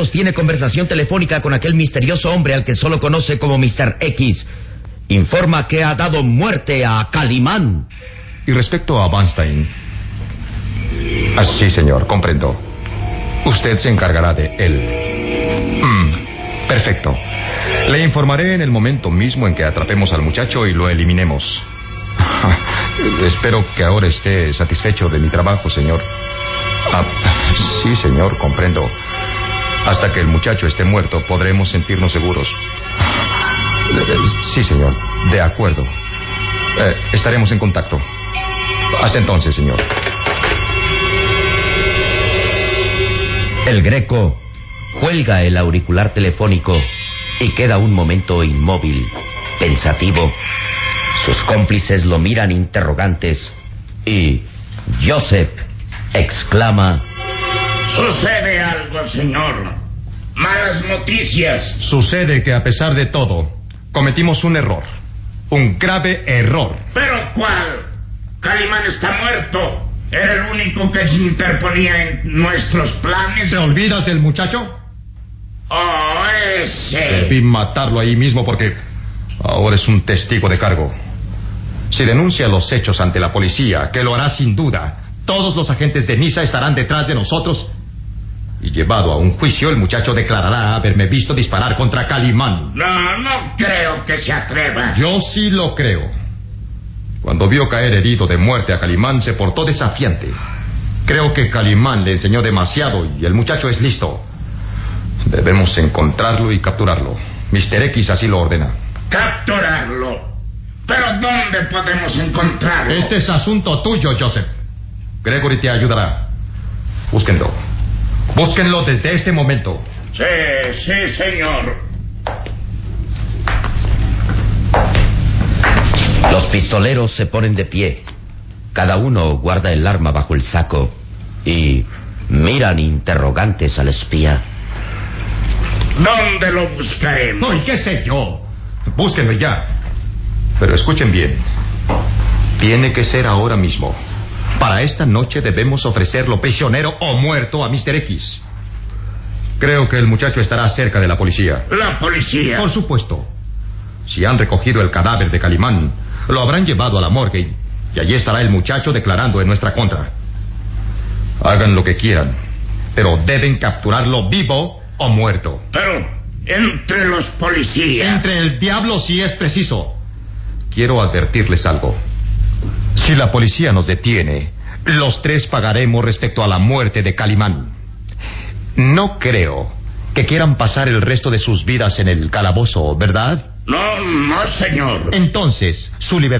Sostiene conversación telefónica con aquel misterioso hombre al que solo conoce como Mr. X. Informa que ha dado muerte a Calimán. Y respecto a Weinstein. Ah, sí, señor, comprendo. Usted se encargará de él. Mm, perfecto. Le informaré en el momento mismo en que atrapemos al muchacho y lo eliminemos. Espero que ahora esté satisfecho de mi trabajo, señor. Ah, sí, señor, comprendo. Hasta que el muchacho esté muerto podremos sentirnos seguros. Sí, señor. De acuerdo. Eh, estaremos en contacto. Hasta entonces, señor. El Greco cuelga el auricular telefónico y queda un momento inmóvil, pensativo. Sus cómplices lo miran interrogantes y Joseph exclama... Sucede algo, señor. Malas noticias. Sucede que a pesar de todo, cometimos un error. Un grave error. ¿Pero cuál? Calimán está muerto. Era el único que se interponía en nuestros planes. ¿Te olvidas del muchacho? Oh, ese. Debí matarlo ahí mismo porque ahora es un testigo de cargo. Si denuncia los hechos ante la policía, que lo hará sin duda, todos los agentes de Nisa estarán detrás de nosotros. Y llevado a un juicio, el muchacho declarará haberme visto disparar contra Calimán. No, no creo que se atreva. Yo sí lo creo. Cuando vio caer herido de muerte a Calimán, se portó desafiante. Creo que Calimán le enseñó demasiado y el muchacho es listo. Debemos encontrarlo y capturarlo. Mr. X así lo ordena. Capturarlo. ¿Pero dónde podemos encontrarlo? Este es asunto tuyo, Joseph. Gregory te ayudará. Búsquenlo. Búsquenlo desde este momento. Sí, sí, señor. Los pistoleros se ponen de pie. Cada uno guarda el arma bajo el saco y miran interrogantes al espía. ¿Dónde lo buscaremos? No, ¿y qué sé yo? Búsquenlo ya. Pero escuchen bien. Tiene que ser ahora mismo. Para esta noche debemos ofrecerlo prisionero o muerto a Mr. X. Creo que el muchacho estará cerca de la policía. ¿La policía? Por supuesto. Si han recogido el cadáver de Calimán, lo habrán llevado a la morgue y allí estará el muchacho declarando en nuestra contra. Hagan lo que quieran, pero deben capturarlo vivo o muerto. Pero entre los policías. Entre el diablo si es preciso. Quiero advertirles algo. Si la policía nos detiene, los tres pagaremos respecto a la muerte de Calimán. No creo que quieran pasar el resto de sus vidas en el calabozo, ¿verdad? No, no, señor. Entonces, su libertad.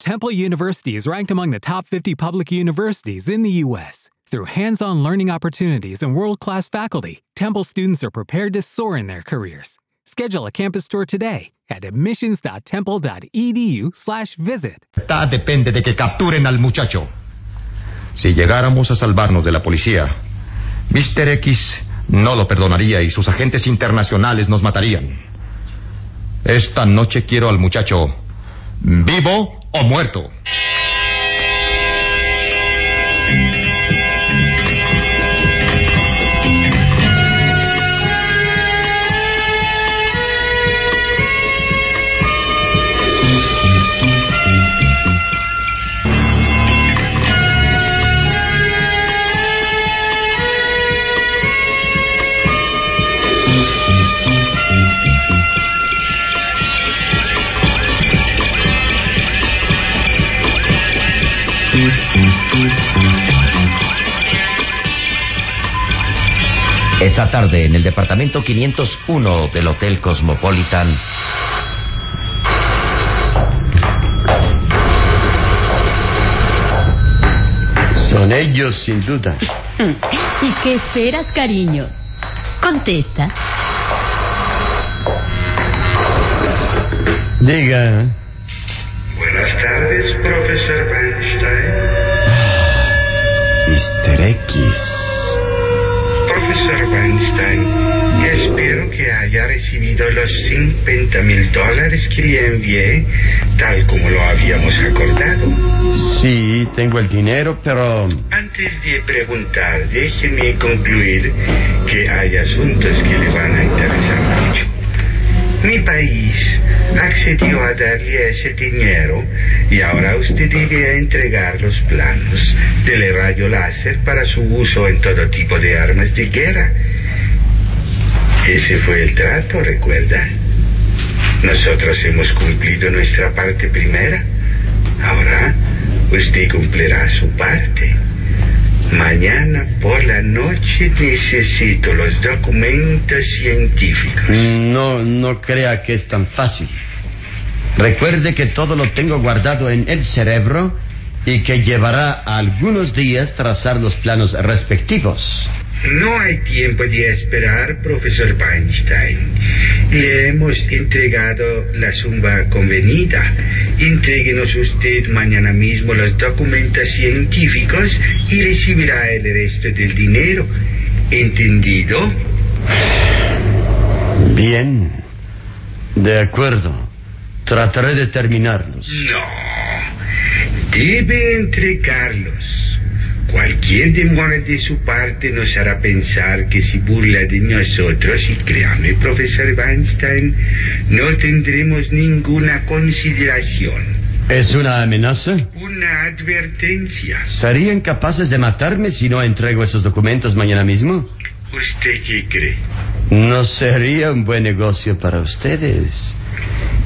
Temple University is ranked among the top 50 public universities in the U.S. Through hands on learning opportunities and world class faculty, Temple students are prepared to soar in their careers. Schedule a campus tour today at admissions.temple.edu/slash visit. depende de que capturen al muchacho. Si llegáramos a salvarnos de la policía, Mr. X no lo perdonaría y sus agentes internacionales nos matarían. Esta noche quiero al muchacho vivo o muerto. Esa tarde, en el departamento 501 del Hotel Cosmopolitan, Son ellos, sin duda. ¿Y qué esperas, cariño? Contesta. Diga. Buenas tardes, profesor Weinstein. Mr. X. Weinstein, espero que haya recibido los 50 mil dólares que le envié, tal como lo habíamos acordado. Sí, tengo el dinero, pero... Antes de preguntar, déjeme concluir que hay asuntos que le van a interesar. Mi país accedió a darle ese dinero y ahora usted debe entregar los planos del rayo láser para su uso en todo tipo de armas de guerra. Ese fue el trato, recuerda. Nosotros hemos cumplido nuestra parte primera. Ahora usted cumplirá su parte. Mañana por la noche necesito los documentos científicos. No, no crea que es tan fácil. Recuerde que todo lo tengo guardado en el cerebro y que llevará algunos días trazar los planos respectivos. No hay tiempo de esperar, profesor Weinstein. Le hemos entregado la suma convenida. Entréguenos usted mañana mismo los documentos científicos y recibirá el resto del dinero. ¿Entendido? Bien. De acuerdo. Trataré de terminarlos. No. Debe entregarlos. Cualquier demora de su parte nos hará pensar que si burla de nosotros, y créame, profesor Weinstein, no tendremos ninguna consideración. ¿Es una amenaza? Una advertencia. ¿Serían capaces de matarme si no entrego esos documentos mañana mismo? ¿Usted qué cree? No sería un buen negocio para ustedes.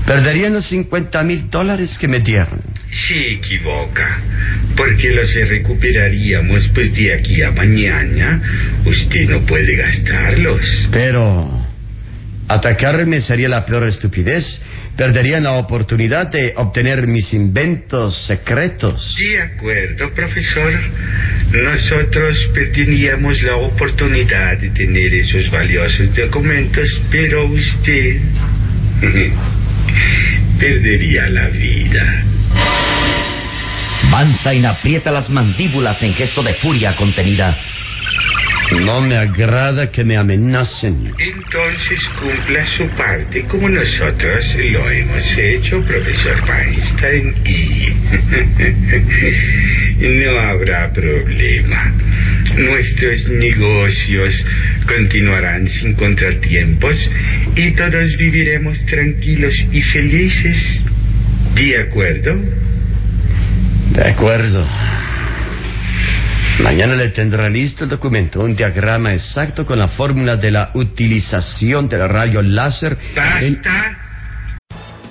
Perderían los 50 mil dólares que me dieron. Se equivoca, porque los recuperaríamos pues de aquí a mañana. Usted no puede gastarlos. Pero atacarme sería la peor estupidez. Perderían la oportunidad de obtener mis inventos secretos. De acuerdo, profesor. Nosotros perderíamos la oportunidad de tener esos valiosos documentos, pero usted perdería la vida. Manstein aprieta las mandíbulas en gesto de furia contenida. No me agrada que me amenacen. Entonces cumpla su parte como nosotros lo hemos hecho, profesor Weinstein, y no habrá problema. Nuestros negocios continuarán sin contratiempos y todos viviremos tranquilos y felices. ¿De acuerdo? De acuerdo. Mañana le tendrá listo el documento, un diagrama exacto con la fórmula de la utilización del rayo láser. en-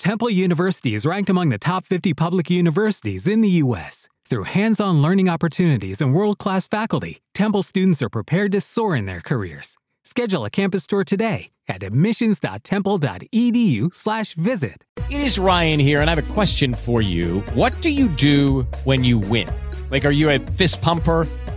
Temple University is ranked among the top 50 public universities in the U.S. Through hands on learning opportunities and world class faculty, Temple students are prepared to soar in their careers. Schedule a campus tour today at admissions.temple.edu/slash visit. It is Ryan here, and I have a question for you. What do you do when you win? Like, are you a fist pumper?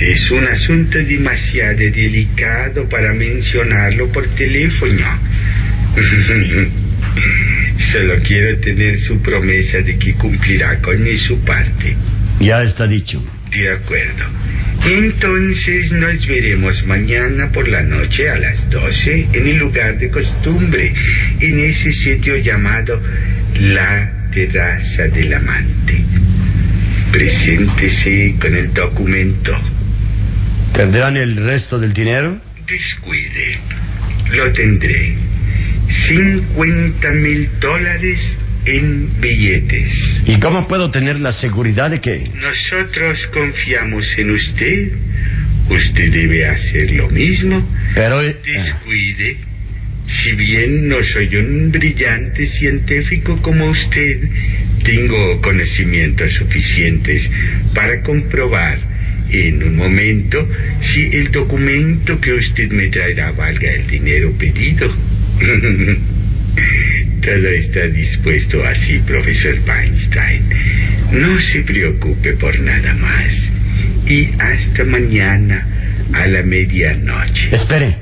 Es un asunto demasiado delicado para mencionarlo por teléfono. Solo quiero tener su promesa de que cumplirá con su parte. Ya está dicho. De acuerdo. Entonces nos veremos mañana por la noche a las 12 en el lugar de costumbre, en ese sitio llamado La Terraza del Amante. Preséntese con el documento. ¿Tendrán el resto del dinero? Descuide. Lo tendré. 50 mil dólares en billetes. ¿Y cómo puedo tener la seguridad de que... Nosotros confiamos en usted. Usted debe hacer lo mismo. Pero... eh, Descuide. Si bien no soy un brillante científico como usted, tengo conocimientos suficientes para comprobar en un momento si el documento que usted me traerá valga el dinero pedido. Todo está dispuesto así, profesor Weinstein. No se preocupe por nada más. Y hasta mañana a la medianoche. Espere.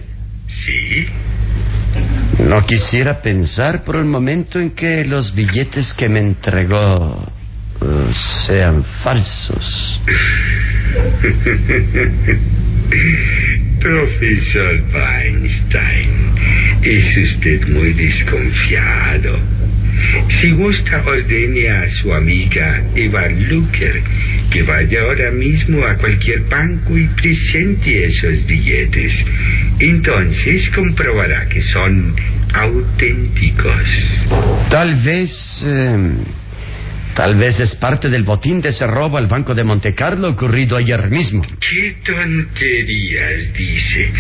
¿Sí? No quisiera pensar por un momento en que los billetes que me entregó eh, sean falsos. Profesor Weinstein, es usted muy desconfiado. Si gusta, ordene a su amiga Eva Luker que vaya ahora mismo a cualquier banco y presente esos billetes. Entonces comprobará que son auténticos. Tal vez... eh, tal vez es parte del botín de ese robo al Banco de Monte Carlo ocurrido ayer mismo. ¿Qué tonterías dice?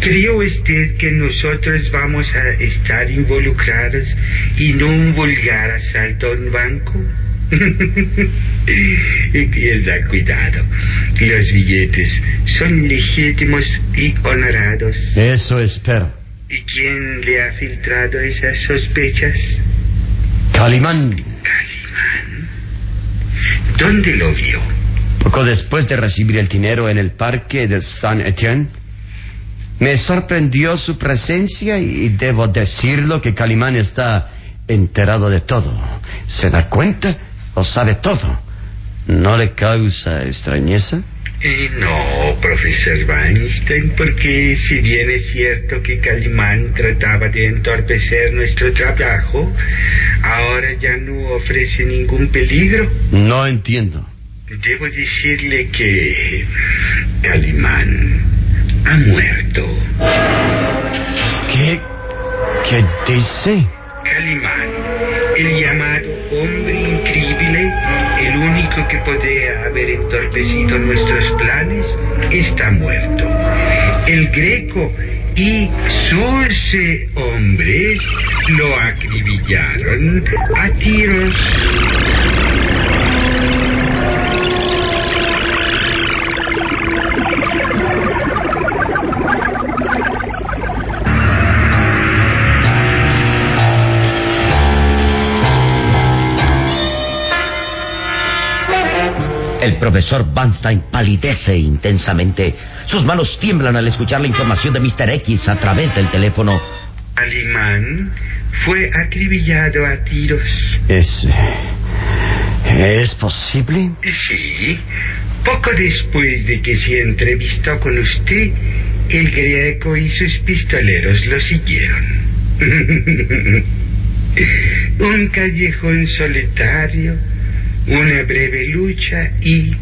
¿Cree usted que nosotros vamos a estar involucrados y no un vulgar asalto a un banco? y pierda cuidado. Los billetes son legítimos y honrados. Eso espero. ¿Y quién le ha filtrado esas sospechas? Calimán. ¿Dónde lo vio? Poco después de recibir el dinero en el parque de Saint-Étienne, me sorprendió su presencia y debo decirlo que Calimán está enterado de todo. ¿Se da cuenta o sabe todo? ¿No le causa extrañeza? Eh, no, profesor Weinstein, porque si bien es cierto que Calimán trataba de entorpecer nuestro trabajo, ahora ya no ofrece ningún peligro. No entiendo. Debo decirle que Calimán ha muerto. ¿Qué? ¿Qué dice? Calimán, el llamado hombre el único que podría haber entorpecido nuestros planes, está muerto. El greco y sus eh, hombres lo acribillaron a tiros. El profesor Banstein palidece intensamente. Sus manos tiemblan al escuchar la información de Mr. X a través del teléfono. Alemán fue acribillado a tiros. ¿Es. ¿Es posible? Sí. Poco después de que se entrevistó con usted, el greco y sus pistoleros lo siguieron. Un callejón solitario, una breve lucha y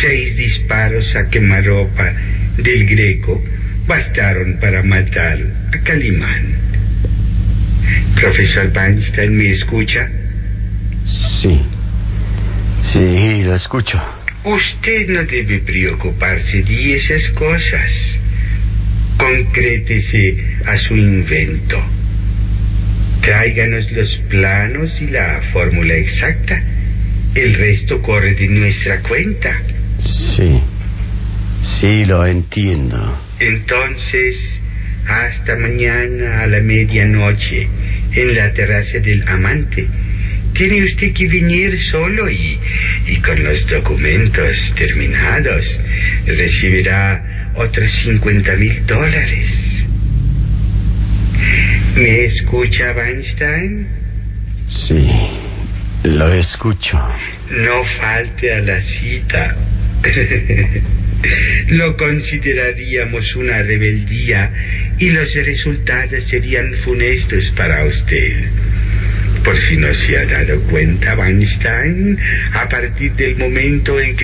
seis disparos a quemarropa del greco bastaron para matar a Calimán. Profesor Weinstein, ¿me escucha? Sí. Sí, lo escucho. Usted no debe preocuparse de esas cosas. Concrétese a su invento. Tráiganos los planos y la fórmula exacta. El resto corre de nuestra cuenta. Sí. Sí, lo entiendo. Entonces, hasta mañana a la medianoche, en la terraza del amante. Tiene usted que venir solo y, y con los documentos terminados recibirá otros 50 mil dólares. ¿Me escucha, Weinstein? Sí, lo escucho. No falte a la cita. Lo consideraríamos una rebeldía y los resultados serían funestos para usted. Por si no se ha dado cuenta, Weinstein, a partir del momento en que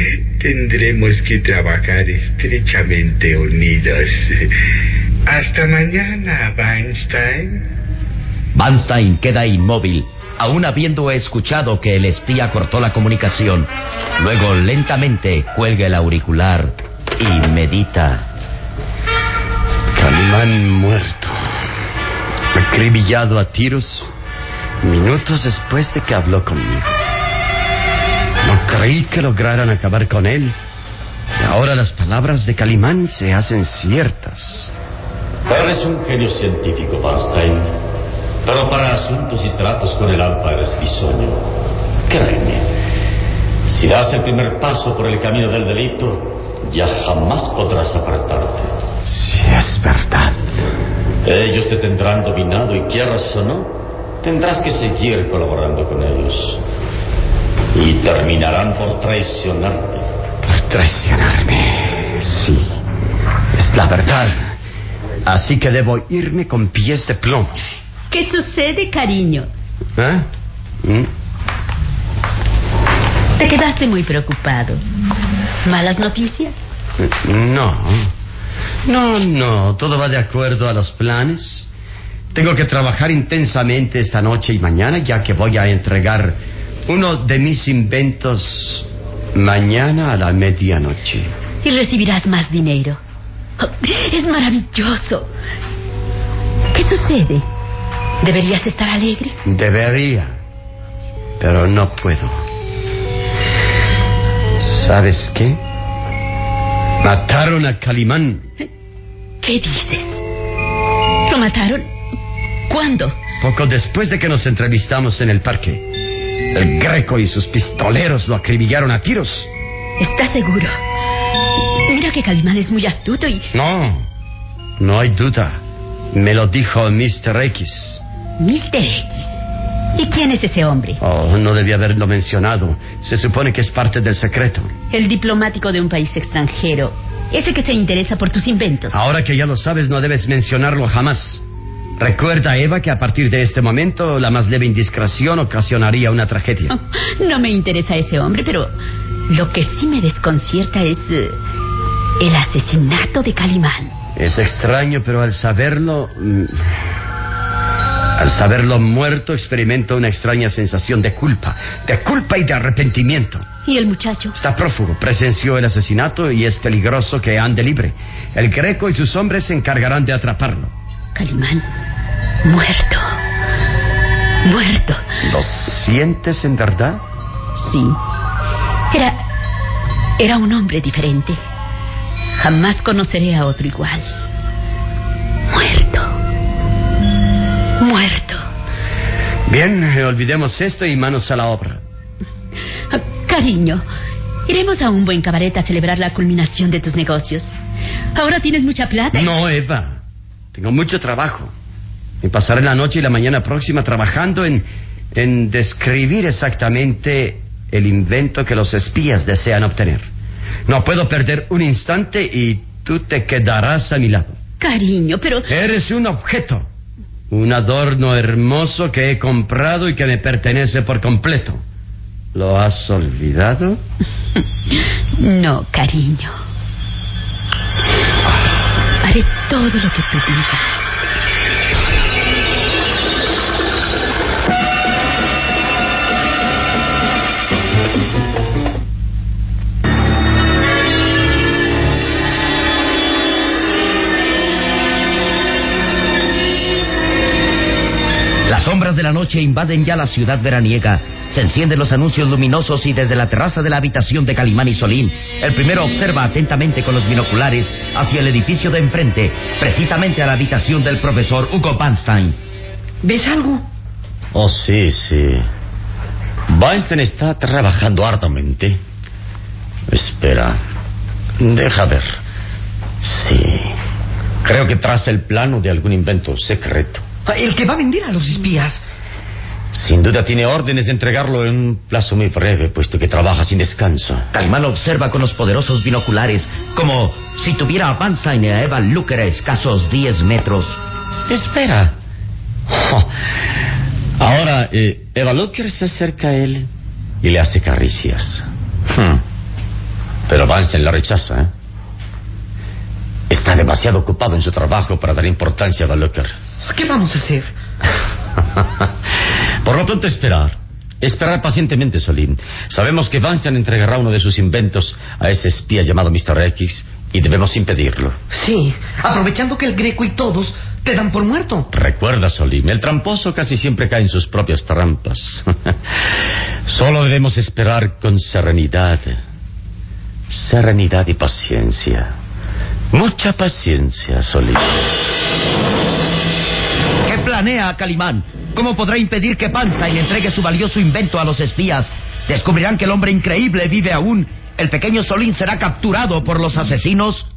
tendremos que trabajar estrechamente unidos. Hasta mañana, Weinstein. Weinstein queda inmóvil, aún habiendo escuchado que el espía cortó la comunicación. Luego lentamente cuelga el auricular y medita. Calimán muerto. Acribillado a tiros minutos después de que habló conmigo. No creí que lograran acabar con él. Y ahora las palabras de Calimán se hacen ciertas. Eres un genio científico, Bernstein. Pero para asuntos y tratos con el alfa eres bisoño. Créeme, si das el primer paso por el camino del delito, ya jamás podrás apartarte. Si es verdad. Ellos te tendrán dominado y quieras o no, tendrás que seguir colaborando con ellos. Y terminarán por traicionarte. Por traicionarme. Sí. Es la verdad. Así que debo irme con pies de plomo. ¿Qué sucede, cariño? ¿Eh? ¿Mm? Te quedaste muy preocupado. ¿Malas noticias? No. No, no. Todo va de acuerdo a los planes. Tengo que trabajar intensamente esta noche y mañana, ya que voy a entregar uno de mis inventos mañana a la medianoche. Y recibirás más dinero. Oh, es maravilloso. ¿Qué sucede? ¿Deberías estar alegre? Debería, pero no puedo. ¿Sabes qué? Mataron a Calimán. ¿Qué dices? ¿Lo mataron? ¿Cuándo? Poco después de que nos entrevistamos en el parque. El Greco y sus pistoleros lo acribillaron a tiros. ¿Estás seguro? Mira que Calimán es muy astuto y... No, no hay duda. Me lo dijo Mr. X. Mr. X. ¿Y quién es ese hombre? Oh, no debía haberlo mencionado. Se supone que es parte del secreto. El diplomático de un país extranjero. Ese que se interesa por tus inventos. Ahora que ya lo sabes, no debes mencionarlo jamás. Recuerda, Eva, que a partir de este momento la más leve indiscreción ocasionaría una tragedia. Oh, no me interesa ese hombre, pero lo que sí me desconcierta es eh, el asesinato de Calimán. Es extraño, pero al saberlo... mm, Al saberlo muerto, experimento una extraña sensación de culpa. De culpa y de arrepentimiento. ¿Y el muchacho? Está prófugo, presenció el asesinato y es peligroso que ande libre. El Greco y sus hombres se encargarán de atraparlo. Calimán. Muerto. Muerto. ¿Lo sientes en verdad? Sí. Era. Era un hombre diferente. Jamás conoceré a otro igual. Muerto. Muerto. Bien, eh, olvidemos esto y manos a la obra. Ah, Cariño, iremos a un buen cabaret a celebrar la culminación de tus negocios. Ahora tienes mucha plata. y- No, Eva. Tengo mucho trabajo. Y pasaré la noche y la mañana próxima trabajando en, en describir exactamente el invento que los espías desean obtener. No puedo perder un instante y tú te quedarás a mi lado. Cariño, pero. Eres un objeto. Un adorno hermoso que he comprado y que me pertenece por completo. ¿Lo has olvidado? No, cariño. Haré todo lo que tú digas. Las sombras de la noche invaden ya la ciudad veraniega. Se encienden los anuncios luminosos y desde la terraza de la habitación de Calimán y Solín, el primero observa atentamente con los binoculares hacia el edificio de enfrente, precisamente a la habitación del profesor Hugo Banstein. ¿Ves algo? Oh, sí, sí. Weinstein está trabajando arduamente. Espera. Deja ver. Sí. Creo que traza el plano de algún invento secreto. El que va a vender a los espías. Sin duda tiene órdenes de entregarlo en un plazo muy breve, puesto que trabaja sin descanso. Calimán observa con los poderosos binoculares, como si tuviera a Banstein y a Eva Luker a escasos 10 metros. Espera. Oh. Ahora, eh, Eva Luker se acerca a él y le hace caricias. Hmm. Pero Banstein la rechaza. ¿eh? Está demasiado ocupado en su trabajo para dar importancia a Eva Luker. ¿Qué vamos a hacer? Por lo pronto esperar. Esperar pacientemente, Solín. Sabemos que Vanstein entregará uno de sus inventos a ese espía llamado Mr. X y debemos impedirlo. Sí, aprovechando que el greco y todos te dan por muerto. Recuerda, Solín, el tramposo casi siempre cae en sus propias trampas. Solo debemos esperar con serenidad. Serenidad y paciencia. Mucha paciencia, Solín. ¿Qué planea Calimán? ¿Cómo podrá impedir que Panstein entregue su valioso invento a los espías? ¿Descubrirán que el hombre increíble vive aún? ¿El pequeño Solín será capturado por los asesinos?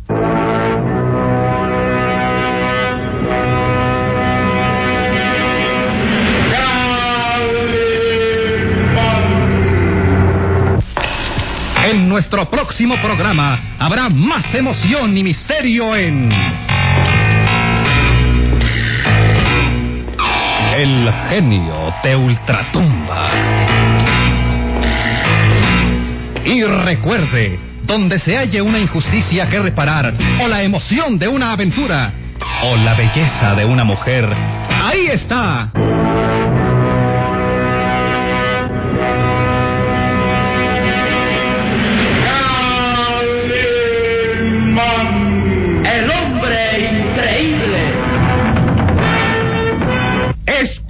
En nuestro próximo programa habrá más emoción y misterio en... El genio de Ultratumba. Y recuerde, donde se halle una injusticia que reparar, o la emoción de una aventura, o la belleza de una mujer, ahí está.